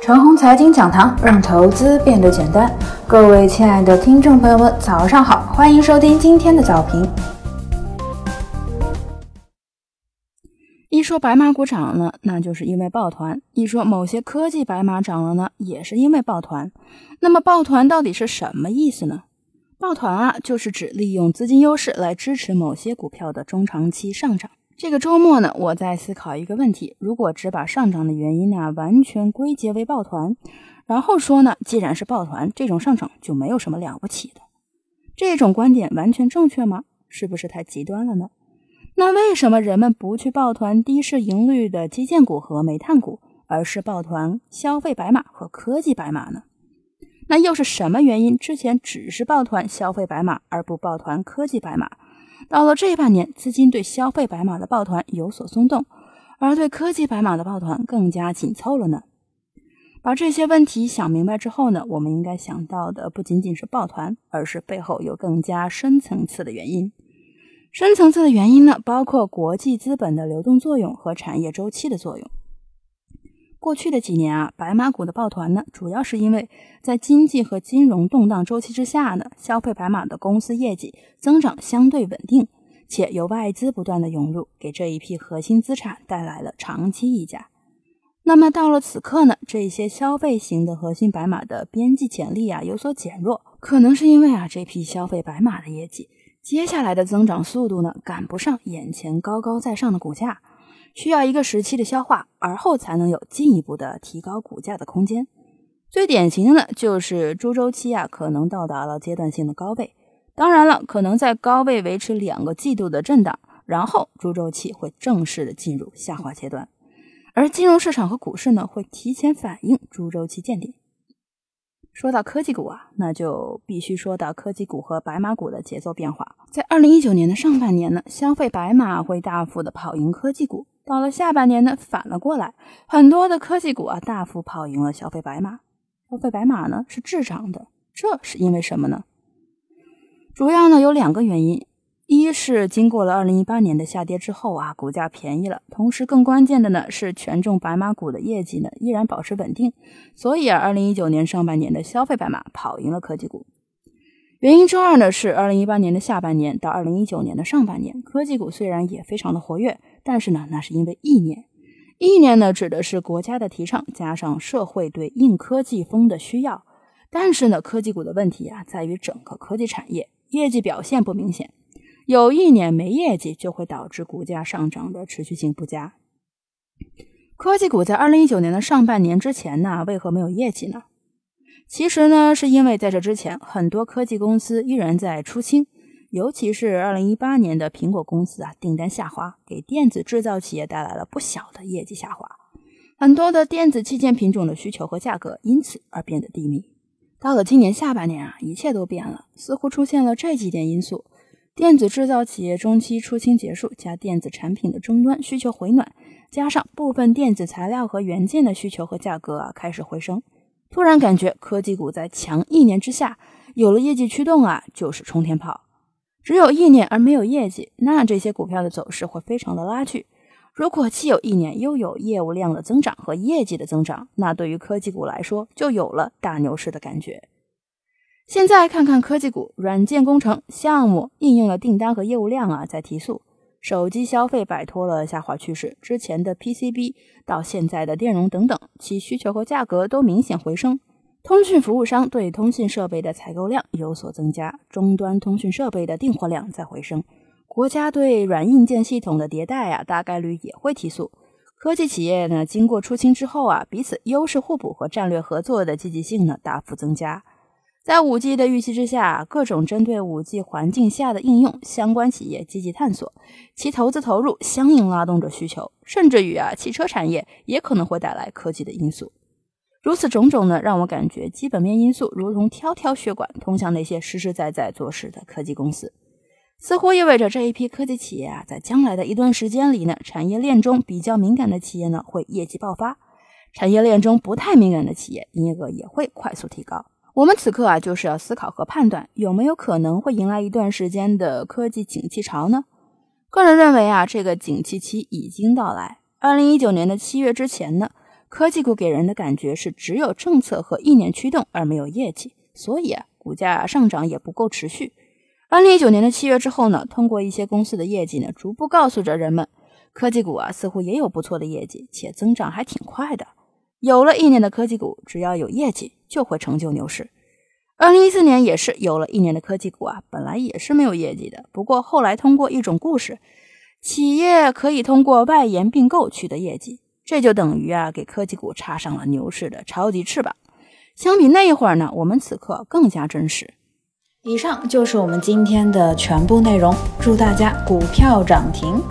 陈红财经讲堂，让投资变得简单。各位亲爱的听众朋友们，早上好，欢迎收听今天的早评。一说白马股涨了，那就是因为抱团；一说某些科技白马涨了呢，也是因为抱团。那么抱团到底是什么意思呢？抱团啊，就是指利用资金优势来支持某些股票的中长期上涨。这个周末呢，我在思考一个问题：如果只把上涨的原因呢完全归结为抱团，然后说呢，既然是抱团，这种上涨就没有什么了不起的，这种观点完全正确吗？是不是太极端了呢？那为什么人们不去抱团低市盈率的基建股和煤炭股，而是抱团消费白马和科技白马呢？那又是什么原因？之前只是抱团消费白马，而不抱团科技白马？到了这半年，资金对消费白马的抱团有所松动，而对科技白马的抱团更加紧凑了呢。把这些问题想明白之后呢，我们应该想到的不仅仅是抱团，而是背后有更加深层次的原因。深层次的原因呢，包括国际资本的流动作用和产业周期的作用。过去的几年啊，白马股的抱团呢，主要是因为在经济和金融动荡周期之下呢，消费白马的公司业绩增长相对稳定，且有外资不断的涌入，给这一批核心资产带来了长期溢价。那么到了此刻呢，这些消费型的核心白马的边际潜力啊有所减弱，可能是因为啊这批消费白马的业绩接下来的增长速度呢赶不上眼前高高在上的股价。需要一个时期的消化，而后才能有进一步的提高股价的空间。最典型的，就是猪周期啊，可能到达了阶段性的高位。当然了，可能在高位维持两个季度的震荡，然后猪周期会正式的进入下滑阶段。而金融市场和股市呢，会提前反映猪周期见顶。说到科技股啊，那就必须说到科技股和白马股的节奏变化。在二零一九年的上半年呢，消费白马会大幅的跑赢科技股；到了下半年呢，反了过来，很多的科技股啊大幅跑赢了消费白马。消费白马呢是滞涨的，这是因为什么呢？主要呢有两个原因。一是经过了二零一八年的下跌之后啊，股价便宜了。同时，更关键的呢是权重白马股的业绩呢依然保持稳定，所以啊，二零一九年上半年的消费白马跑赢了科技股。原因之二呢是二零一八年的下半年到二零一九年的上半年，科技股虽然也非常的活跃，但是呢那是因为意念。意念呢指的是国家的提倡加上社会对硬科技风的需要。但是呢，科技股的问题啊在于整个科技产业业绩表现不明显。有一年没业绩，就会导致股价上涨的持续性不佳。科技股在二零一九年的上半年之前呢，为何没有业绩呢？其实呢，是因为在这之前，很多科技公司依然在出清，尤其是二零一八年的苹果公司啊，订单下滑，给电子制造企业带来了不小的业绩下滑，很多的电子器件品种的需求和价格因此而变得低迷。到了今年下半年啊，一切都变了，似乎出现了这几点因素。电子制造企业中期出清结束，加电子产品的终端需求回暖，加上部分电子材料和元件的需求和价格啊开始回升，突然感觉科技股在强一年之下有了业绩驱动啊，就是冲天炮。只有意念而没有业绩，那这些股票的走势会非常的拉锯。如果既有意念又有业务量的增长和业绩的增长，那对于科技股来说就有了大牛市的感觉。现在看看科技股，软件工程项目应用的订单和业务量啊在提速，手机消费摆脱了下滑趋势，之前的 PCB 到现在的电容等等，其需求和价格都明显回升。通讯服务商对通讯设备的采购量有所增加，终端通讯设备的订货量在回升。国家对软硬件系统的迭代啊，大概率也会提速。科技企业呢，经过出清之后啊，彼此优势互补和战略合作的积极性呢大幅增加。在五 G 的预期之下，各种针对五 G 环境下的应用，相关企业积极探索，其投资投入相应拉动着需求，甚至于啊，汽车产业也可能会带来科技的因素。如此种种呢，让我感觉基本面因素如同条条血管通向那些实实在在做事的科技公司，似乎意味着这一批科技企业啊，在将来的一段时间里呢，产业链中比较敏感的企业呢，会业绩爆发；产业链中不太敏感的企业，营业额也会快速提高。我们此刻啊，就是要思考和判断有没有可能会迎来一段时间的科技景气潮呢？个人认为啊，这个景气期已经到来。二零一九年的七月之前呢，科技股给人的感觉是只有政策和意念驱动，而没有业绩，所以啊，股价上涨也不够持续。二零一九年的七月之后呢，通过一些公司的业绩呢，逐步告诉着人们，科技股啊似乎也有不错的业绩，且增长还挺快的。有了一年的科技股，只要有业绩，就会成就牛市。二零一四年也是有了一年的科技股啊，本来也是没有业绩的，不过后来通过一种故事，企业可以通过外延并购取得业绩，这就等于啊给科技股插上了牛市的超级翅膀。相比那一会儿呢，我们此刻更加真实。以上就是我们今天的全部内容，祝大家股票涨停。